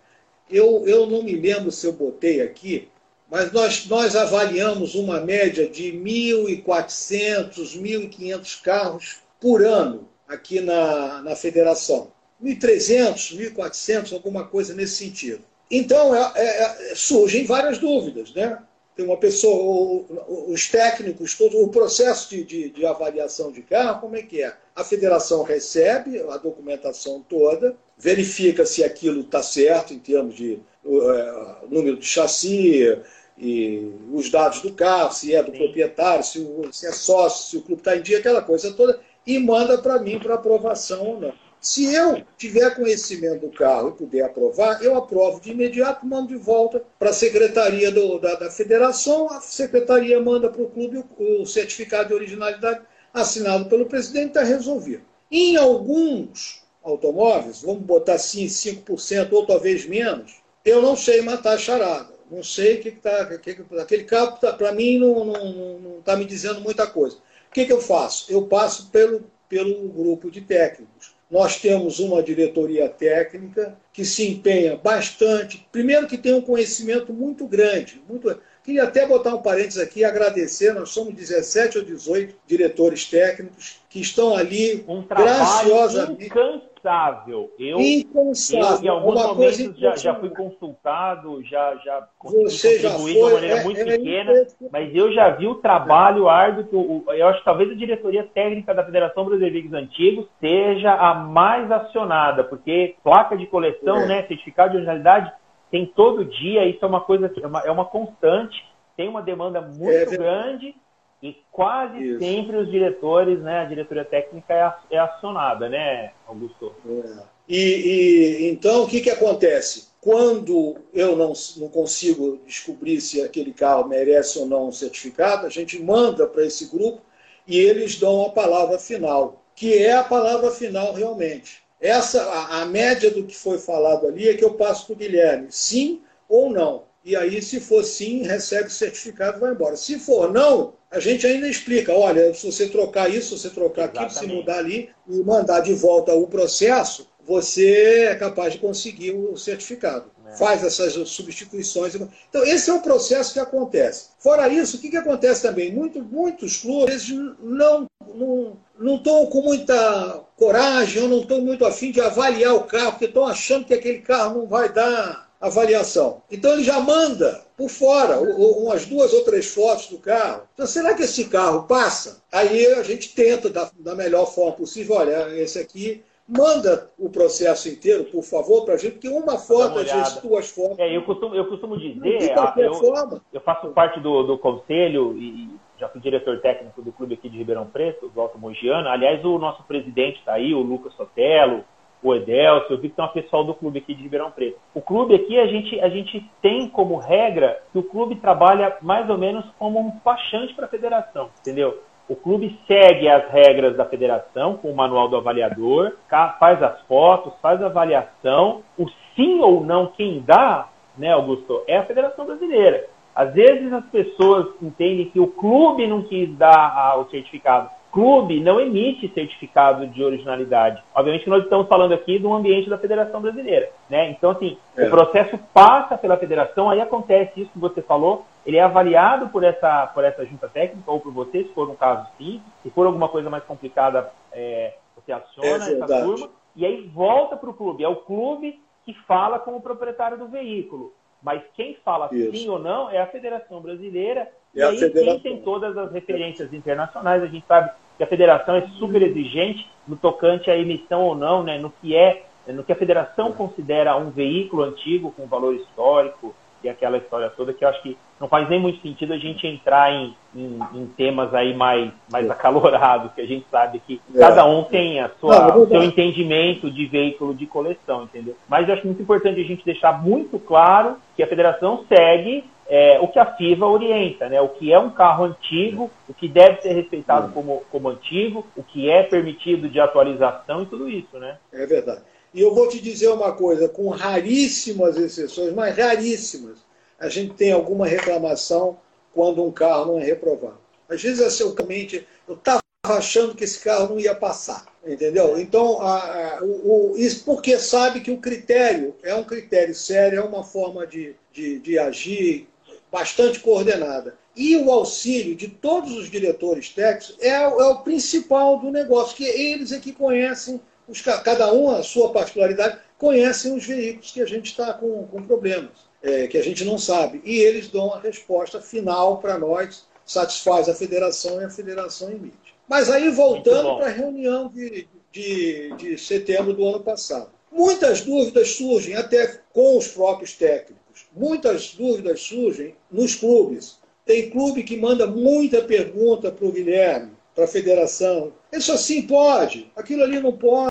[SPEAKER 3] eu, eu não me lembro se eu botei aqui, mas nós, nós avaliamos uma média de 1.400, 1.500 carros por ano aqui na, na federação. 1.300, 1.400, alguma coisa nesse sentido. Então, é, é, é, surgem várias dúvidas. Né? Tem uma pessoa, os técnicos, todo o processo de, de, de avaliação de carro, como é que é? A federação recebe a documentação toda, verifica se aquilo está certo em termos de uh, número de chassi, e os dados do carro, se é do Sim. proprietário, se, se, é sócio, se o clube está em dia, aquela coisa toda, e manda para mim para aprovação ou não. Se eu tiver conhecimento do carro e puder aprovar, eu aprovo de imediato, mando de volta para a secretaria do, da, da, federação, a secretaria manda para o clube o, o certificado de originalidade assinado pelo presidente, está resolvido. Em alguns automóveis, vamos botar assim 5% ou talvez menos, eu não sei matar a charada. Não sei o que está. Que, aquele carro, tá, para mim, não está me dizendo muita coisa. O que, que eu faço? Eu passo pelo, pelo grupo de técnicos. Nós temos uma diretoria técnica que se empenha bastante. Primeiro, que tem um conhecimento muito grande. Muito... Queria até botar um parênteses aqui e agradecer. Nós somos 17 ou 18 diretores técnicos que estão ali
[SPEAKER 2] um graciosamente incansável. Eu, incansável. eu em alguns Uma momentos já, já fui consultado, já, já
[SPEAKER 3] Você já foi, de uma maneira
[SPEAKER 2] é, muito é, pequena, é, mas eu já vi o trabalho árduo que o, eu acho que talvez a diretoria técnica da Federação Brasileira de Antigos seja a mais acionada, porque placa de coleção, é. né, certificado de originalidade, tem todo dia, isso é uma coisa, é uma, é uma constante, tem uma demanda muito é grande e quase Isso. sempre os diretores, né, a diretoria técnica é, é acionada, né, Augusto? É.
[SPEAKER 3] E, e, então o que, que acontece? Quando eu não, não consigo descobrir se aquele carro merece ou não um certificado, a gente manda para esse grupo e eles dão a palavra final, que é a palavra final realmente. Essa a, a média do que foi falado ali é que eu passo para o Guilherme, sim ou não. E aí, se for sim, recebe o certificado e vai embora. Se for não, a gente ainda explica, olha, se você trocar isso, se você trocar aquilo, se mudar ali e mandar de volta o processo, você é capaz de conseguir o certificado. É. Faz essas substituições. Então, esse é o processo que acontece. Fora isso, o que, que acontece também? Muito, muitos clubes não não não estão com muita coragem ou não estão muito afim de avaliar o carro, porque estão achando que aquele carro não vai dar avaliação. Então ele já manda por fora umas duas ou três fotos do carro. Então será que esse carro passa? Aí a gente tenta da, da melhor forma possível. Olha, esse aqui manda o processo inteiro, por favor, para a gente, porque uma foto, às vezes duas fotos.
[SPEAKER 2] É, eu costumo, eu costumo dizer, eu, forma. eu faço parte do, do conselho e já fui diretor técnico do clube aqui de Ribeirão Preto, do Alto Mogiano. Aliás, o nosso presidente está aí, o Lucas Sotelo, o Edelcio, eu vi que tem uma pessoal do clube aqui de Ribeirão Preto. O clube aqui, a gente, a gente tem como regra que o clube trabalha mais ou menos como um despachante para a federação, entendeu? O clube segue as regras da federação com o manual do avaliador, faz as fotos, faz a avaliação. O sim ou não quem dá, né, Augusto, é a Federação Brasileira. Às vezes as pessoas entendem que o clube não quis dar o certificado clube não emite certificado de originalidade. Obviamente que nós estamos falando aqui do ambiente da Federação Brasileira, né? Então, assim, é. o processo passa pela federação, aí acontece isso que você falou, ele é avaliado por essa, por essa junta técnica ou por você, se for um caso sim, se for alguma coisa mais complicada, é, você aciona é essa turma, e aí volta para o clube. É o clube que fala com o proprietário do veículo. Mas quem fala isso. sim ou não é a Federação Brasileira e, e aí quem tem todas as referências internacionais, a gente sabe que a federação é super exigente no tocante à emissão ou não, né, no que é, no que a federação considera um veículo antigo com valor histórico e aquela história toda que eu acho que não faz nem muito sentido a gente entrar em, em, em temas aí mais, mais acalorados, que a gente sabe que é. cada um tem a sua, não, é seu entendimento de veículo de coleção, entendeu? Mas eu acho muito importante a gente deixar muito claro que a federação segue é, o que a FIVA orienta, né? O que é um carro antigo, o que deve ser respeitado hum. como, como antigo, o que é permitido de atualização e tudo isso, né?
[SPEAKER 3] É verdade. E eu vou te dizer uma coisa, com raríssimas exceções, mas raríssimas, a gente tem alguma reclamação quando um carro não é reprovado. Às vezes, assim, eu estava achando que esse carro não ia passar, entendeu? Então, a, a, o, o, isso porque sabe que o critério é um critério sério, é uma forma de, de, de agir bastante coordenada. E o auxílio de todos os diretores técnicos é, é o principal do negócio, que eles é que conhecem, os, cada um a sua particularidade, conhecem os veículos que a gente está com, com problemas, é, que a gente não sabe. E eles dão a resposta final para nós, satisfaz a federação e a federação emite. Mas aí, voltando para a reunião de, de, de setembro do ano passado. Muitas dúvidas surgem até com os próprios técnicos. Muitas dúvidas surgem nos clubes. Tem clube que manda muita pergunta para o Guilherme, para a federação. Isso assim pode, aquilo ali não pode,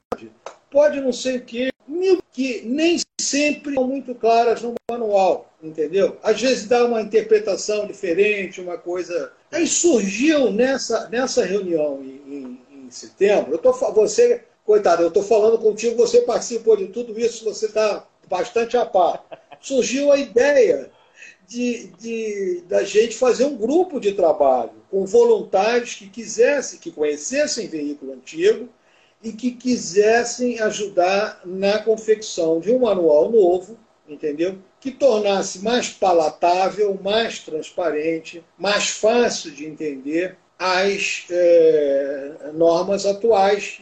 [SPEAKER 3] pode não sei o quê. Que nem sempre são muito claras no manual, entendeu? Às vezes dá uma interpretação diferente, uma coisa. Aí surgiu nessa, nessa reunião em, em, em setembro, eu tô, você, coitado, eu estou falando contigo, você participou de tudo isso, você está bastante a par. Surgiu a ideia de, de, da gente fazer um grupo de trabalho com voluntários que quisessem, que conhecessem veículo antigo e que quisessem ajudar na confecção de um manual novo, entendeu? Que tornasse mais palatável, mais transparente, mais fácil de entender as é, normas atuais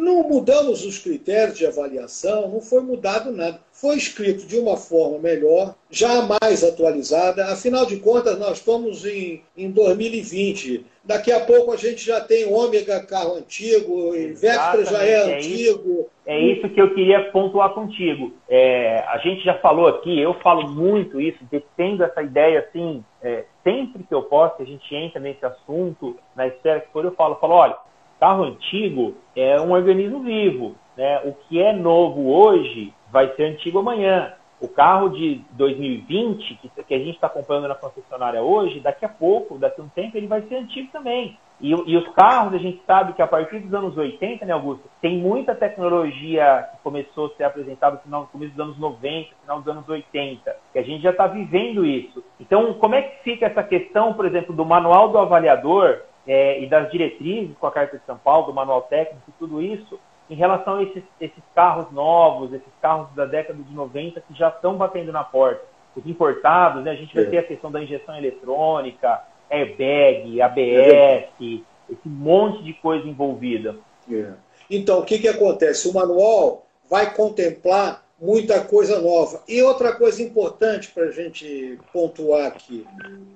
[SPEAKER 3] não mudamos os critérios de avaliação, não foi mudado nada. Foi escrito de uma forma melhor, já mais atualizada. Afinal de contas, nós estamos em, em 2020. Daqui a pouco a gente já tem ômega carro antigo, Vectra já é, é antigo.
[SPEAKER 2] Isso, é isso que eu queria pontuar contigo. É, a gente já falou aqui, eu falo muito isso, defendo essa ideia assim, é, sempre que eu posso, a gente entra nesse assunto, na esfera que for, eu falo, eu falo, olha, carro antigo é um organismo vivo. Né? O que é novo hoje vai ser antigo amanhã. O carro de 2020, que, que a gente está comprando na concessionária hoje, daqui a pouco, daqui a um tempo, ele vai ser antigo também. E, e, os carros, a gente sabe que a partir dos anos 80, né, Augusto, tem muita tecnologia que começou a ser apresentada no final, começo dos anos 90, final dos anos 80, que a gente já está vivendo isso. Então, como é que fica essa questão, por exemplo, do manual do avaliador, é, e das diretrizes com a Carta de São Paulo, do manual técnico e tudo isso, em relação a esses, esses carros novos, esses carros da década de 90 que já estão batendo na porta. Os importados, né, a gente vai é. ter a questão da injeção eletrônica, airbag, ABS, esse monte de coisa envolvida.
[SPEAKER 3] É. Então, o que, que acontece? O manual vai contemplar muita coisa nova. E outra coisa importante para a gente pontuar aqui: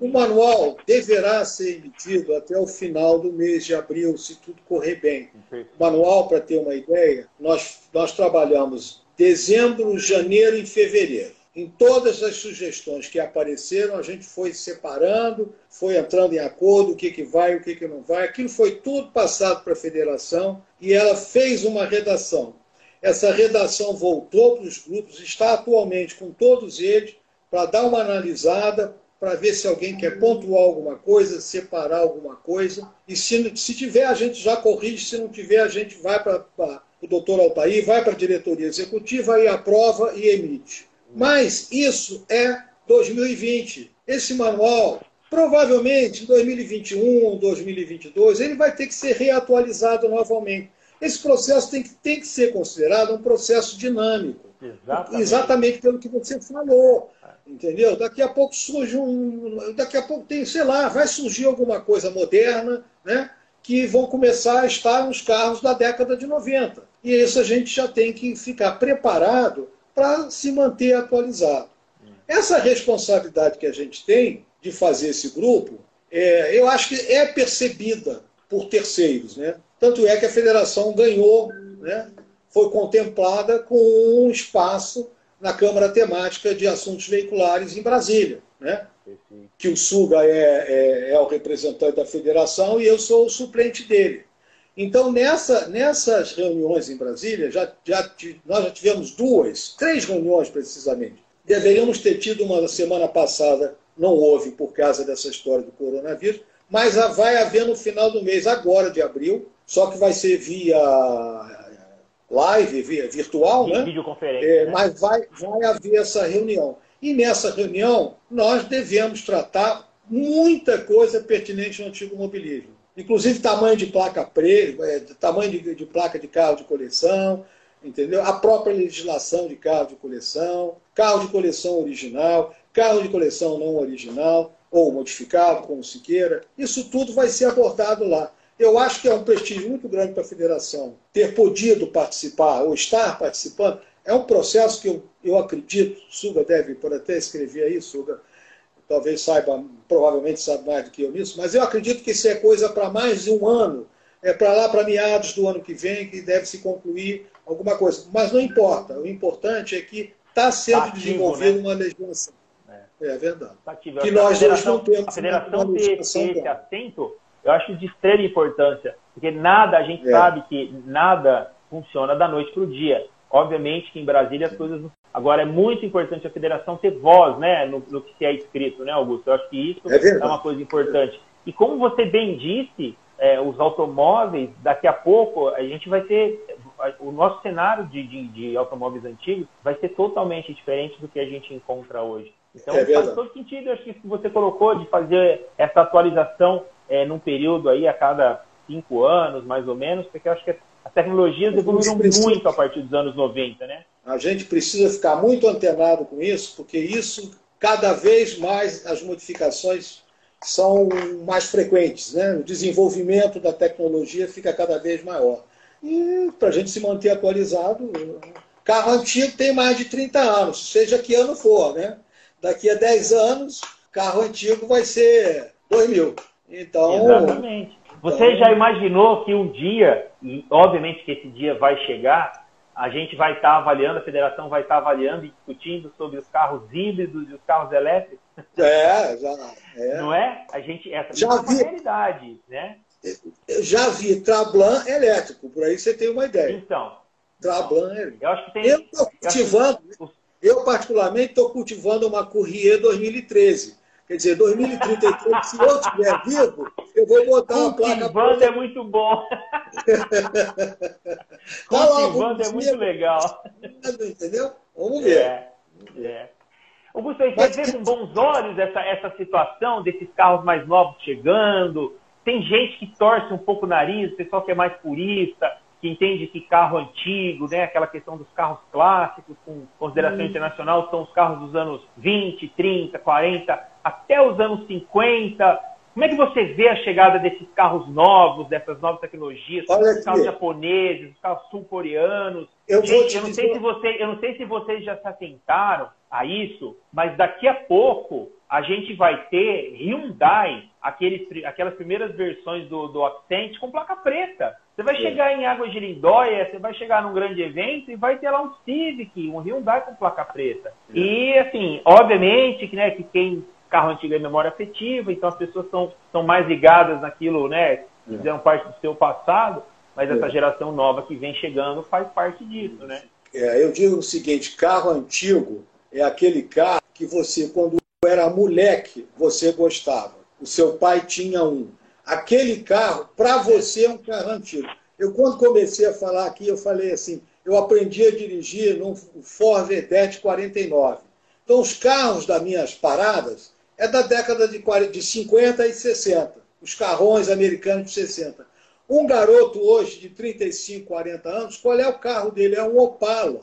[SPEAKER 3] o manual deverá ser emitido até o final do mês de abril, se tudo correr bem. O manual, para ter uma ideia, nós, nós trabalhamos dezembro, janeiro e fevereiro. Em todas as sugestões que apareceram, a gente foi separando, foi entrando em acordo, o que, que vai, o que, que não vai. Aquilo foi tudo passado para a federação e ela fez uma redação essa redação voltou para os grupos, está atualmente com todos eles, para dar uma analisada, para ver se alguém quer pontuar alguma coisa, separar alguma coisa. E se, se tiver, a gente já corrige, se não tiver, a gente vai para o doutor Altair, vai para a diretoria executiva e aprova e emite. Mas isso é 2020. Esse manual, provavelmente em 2021, 2022, ele vai ter que ser reatualizado novamente. Esse processo tem que, tem que ser considerado um processo dinâmico. Exatamente. Exatamente pelo que você falou. Entendeu? Daqui a pouco surge um. Daqui a pouco tem, sei lá, vai surgir alguma coisa moderna, né? Que vão começar a estar nos carros da década de 90. E isso a gente já tem que ficar preparado para se manter atualizado. Essa responsabilidade que a gente tem de fazer esse grupo, é, eu acho que é percebida por terceiros. Né? Tanto é que a federação ganhou, né, foi contemplada com um espaço na Câmara Temática de Assuntos Veiculares em Brasília. Né? Que o Suga é, é, é, o representante da federação e eu sou o suplente dele. Então, nessa, nessas reuniões em Brasília, já, já, nós já tivemos duas, três reuniões precisamente. Deveríamos ter tido uma na semana passada, não houve por causa dessa história do coronavírus, mas vai haver no final do mês, agora de abril, só que vai ser via live, via virtual, né?
[SPEAKER 2] Videoconferência. É,
[SPEAKER 3] né? Mas vai, vai haver essa reunião. E nessa reunião, nós devemos tratar muita coisa pertinente no antigo mobilismo. Inclusive tamanho de placa preta, é, tamanho de, de placa de carro de coleção, entendeu? A própria legislação de carro de coleção, carro de coleção original, carro de coleção não original ou modificado, como se queira. Isso tudo vai ser abordado lá. Eu acho que é um prestígio muito grande para a federação ter podido participar ou estar participando. É um processo que eu, eu acredito, Suga deve por até escrever aí, Suga, talvez saiba, provavelmente sabe mais do que eu nisso, mas eu acredito que isso é coisa para mais de um ano. É para lá, para meados do ano que vem, que deve se concluir alguma coisa. Mas não importa. O importante é que está sendo tá desenvolvida né? uma legislação. É, é verdade. Tá que
[SPEAKER 2] nós hoje não temos. A federação ter, ter esse assento eu acho de extrema importância, porque nada, a gente é. sabe que nada funciona da noite para o dia. Obviamente que em Brasília as coisas. Agora, é muito importante a federação ter voz né, no, no que é escrito, né, Augusto? Eu acho que isso é, é uma coisa importante. E como você bem disse, é, os automóveis, daqui a pouco, a gente vai ter. O nosso cenário de, de, de, automóveis antigos vai ser totalmente diferente do que a gente encontra hoje. Então, é faz todo sentido, acho que isso que você colocou, de fazer essa atualização é, num período aí a cada cinco anos, mais ou menos, porque eu acho que as tecnologias evoluíram muito a partir dos anos 90, né?
[SPEAKER 3] A gente precisa ficar muito antenado com isso, porque isso, cada vez mais, as modificações são mais frequentes, né? O desenvolvimento da tecnologia fica cada vez maior. E para a gente se manter atualizado, carro antigo tem mais de 30 anos, seja que ano for, né? Daqui a 10 anos, carro antigo vai ser 2 mil. Então,
[SPEAKER 2] Exatamente. Você então... já imaginou que um dia, e obviamente que esse dia vai chegar, a gente vai estar avaliando, a federação vai estar avaliando e discutindo sobre os carros híbridos e os carros elétricos?
[SPEAKER 3] É, já. É.
[SPEAKER 2] Não é? A gente, essa já é uma realidade, né?
[SPEAKER 3] Eu já vi Trablan elétrico, por aí você tem uma ideia.
[SPEAKER 2] Então.
[SPEAKER 3] Trablan elétrico.
[SPEAKER 2] Eu acho que tem.
[SPEAKER 3] Eu estou cultivando, eu, eu particularmente estou cultivando uma Courrier 2013 Quer dizer, 2033, se eu estiver vivo, eu vou botar uma placa.
[SPEAKER 2] Cultivando é muito bom. Cultivando é muito legal.
[SPEAKER 3] Entendeu? Vamos ver. É,
[SPEAKER 2] é. Augusto, você Mas... vê com bons olhos essa, essa situação desses carros mais novos chegando? Tem gente que torce um pouco o nariz, o pessoal que é mais purista, que entende que carro antigo, né, aquela questão dos carros clássicos, com consideração hum. internacional, são os carros dos anos 20, 30, 40, até os anos 50. Como é que você vê a chegada desses carros novos, dessas novas tecnologias, os carros japoneses, os carros sul-coreanos? Eu, Gente, eu, não sei se você, eu não sei se vocês já se atentaram a isso, mas daqui a pouco a gente vai ter Hyundai, aqueles, aquelas primeiras versões do, do Accent com placa preta. Você vai é. chegar em Água de Lindóia, você vai chegar num grande evento e vai ter lá um Civic, um Hyundai com placa preta. É. E, assim, obviamente que, né, que quem carro antigo é memória afetiva, então as pessoas são, são mais ligadas naquilo, né, fizeram parte do seu passado, mas essa é. geração nova que vem chegando faz parte disso, né?
[SPEAKER 3] É, eu digo o seguinte, carro antigo é aquele carro que você, quando era moleque, você gostava. O seu pai tinha um. Aquele carro, para você, é um carro antigo. Eu, quando comecei a falar aqui, eu falei assim, eu aprendi a dirigir num Ford Vedette 49. Então, os carros das minhas paradas é da década de, 40, de 50 e 60. Os carrões americanos de 60. Um garoto hoje de 35, 40 anos, qual é o carro dele? É um Opala,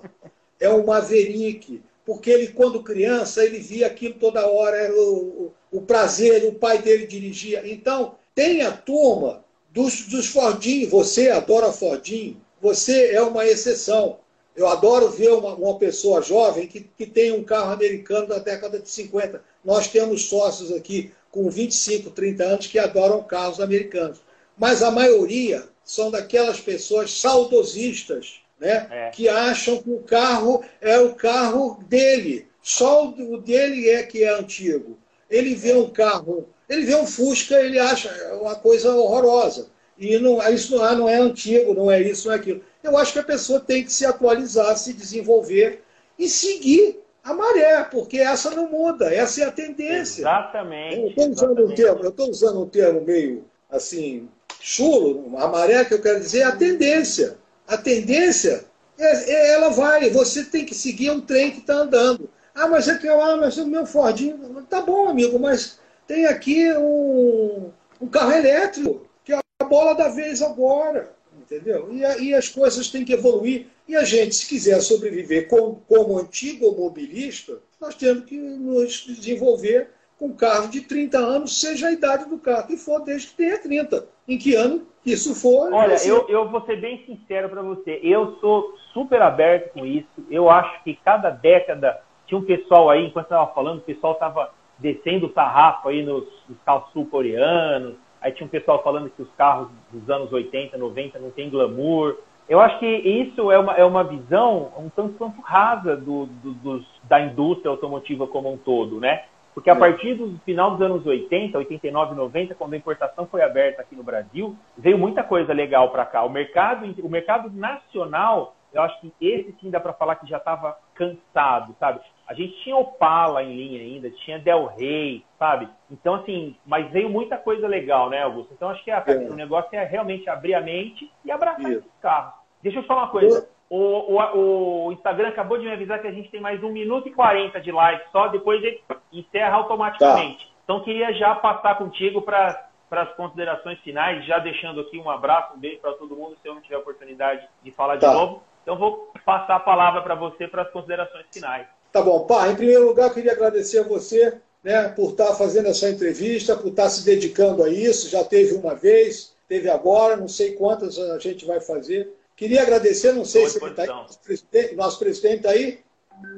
[SPEAKER 3] é um Maverick, porque ele, quando criança, ele via aquilo toda hora, era o, o, prazer, o pai dele dirigia. Então, tem a turma dos, dos Fordinho, você adora Fordinho, você é uma exceção. Eu adoro ver uma, uma pessoa jovem que, que tem um carro americano da década de 50. Nós temos sócios aqui com 25, 30 anos que adoram carros americanos. Mas a maioria são daquelas pessoas saudosistas, né? É. que acham que o carro é o carro dele. Só o dele é que é antigo. Ele vê um carro, ele vê um Fusca, ele acha uma coisa horrorosa. E não, isso não é, não é antigo, não é isso, não é aquilo. Eu acho que a pessoa tem que se atualizar, se desenvolver e seguir a maré, porque essa não muda, essa é a tendência.
[SPEAKER 2] Exatamente. Eu
[SPEAKER 3] estou usando, Um termo, eu estou usando um termo meio assim, chulo, a maré que eu quero dizer é a tendência. A tendência, é, é, ela vai, você tem que seguir um trem que está andando. Ah, mas é que eu, ah, mas o meu Fordinho, tá bom, amigo, mas tem aqui um, um carro elétrico, que é a bola da vez agora. Entendeu? E, e as coisas têm que evoluir. E a gente, se quiser sobreviver como, como antigo mobilista, nós temos que nos desenvolver com carro de 30 anos, seja a idade do carro que for, desde que tenha 30. Em que ano isso for.
[SPEAKER 2] Olha, eu, eu vou ser bem sincero para você. Eu sou super aberto com isso. Eu acho que cada década tinha um pessoal aí, enquanto estava falando, o pessoal estava descendo o sarrafo aí nos, nos carros sul-coreanos. Aí tinha um pessoal falando que os carros dos anos 80, 90 não tem glamour. Eu acho que isso é uma, é uma visão um tanto quanto rasa do, do, dos, da indústria automotiva como um todo, né? Porque a partir do final dos anos 80, 89, 90, quando a importação foi aberta aqui no Brasil, veio muita coisa legal para cá. O mercado, o mercado nacional, eu acho que esse sim dá para falar que já estava cansado, sabe? A gente tinha Opala em linha ainda, tinha Del Rey, sabe? Então, assim, mas veio muita coisa legal, né, Augusto? Então, acho que a, é. o negócio é realmente abrir a mente e abraçar Isso. esses carros. Deixa eu falar uma coisa. O, o, o, Instagram acabou de me avisar que a gente tem mais 1 minuto e 40 de live só, depois ele encerra automaticamente. Tá. Então queria já passar contigo para as considerações finais, já deixando aqui um abraço, um beijo para todo mundo, se eu não tiver oportunidade de falar tá. de novo. Então vou passar a palavra para você para as considerações finais.
[SPEAKER 3] Tá bom, pá, em primeiro lugar queria agradecer a você né, por estar tá fazendo essa entrevista, por estar tá se dedicando a isso. Já teve uma vez, teve agora, não sei quantas a gente vai fazer. Queria agradecer, não sei se ele está aí, nosso presidente, nosso presidente está aí.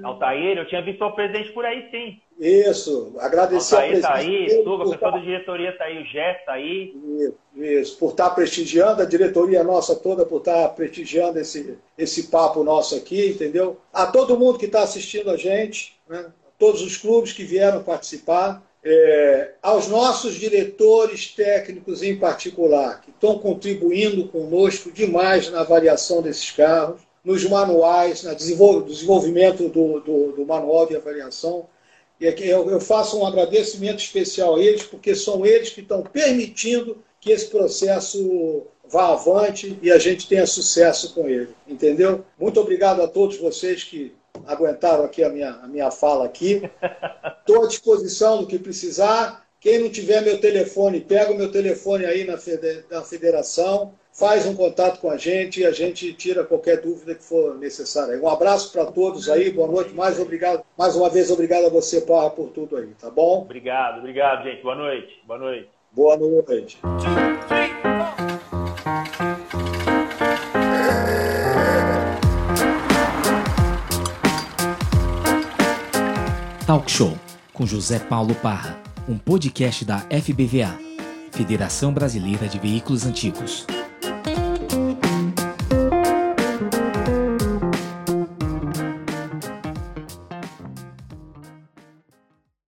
[SPEAKER 2] Altair, eu tinha visto o presidente por aí, sim.
[SPEAKER 3] Isso, agradecer
[SPEAKER 2] Altair está aí, o pessoal da diretoria está aí, o Jess está aí.
[SPEAKER 3] Isso, isso, por estar tá prestigiando, a diretoria nossa toda por estar tá prestigiando esse, esse papo nosso aqui, entendeu? A todo mundo que está assistindo a gente, né? todos os clubes que vieram participar, é, aos nossos diretores técnicos em particular, que estão contribuindo conosco demais na avaliação desses carros, nos manuais, no desenvolvimento do, do, do, manual de avaliação. E eu, eu faço um agradecimento especial a eles, porque são eles que estão permitindo que esse processo vá avante e a gente tenha sucesso com ele. Entendeu? Muito obrigado a todos vocês que aguentaram aqui a minha, a minha fala aqui. Estou à disposição do que precisar. Quem não tiver meu telefone, pega o meu telefone aí na, na federação, faz um contato com a gente e a gente tira qualquer dúvida que for necessária. Um abraço para todos aí, boa noite, mais obrigado, mais uma vez obrigado a você, Parra, por tudo aí, tá bom?
[SPEAKER 2] Obrigado, obrigado, gente. Boa noite. Boa noite.
[SPEAKER 3] Boa noite.
[SPEAKER 1] Talk Show com José Paulo Parra, um podcast da FBVA, Federação Brasileira de Veículos Antigos.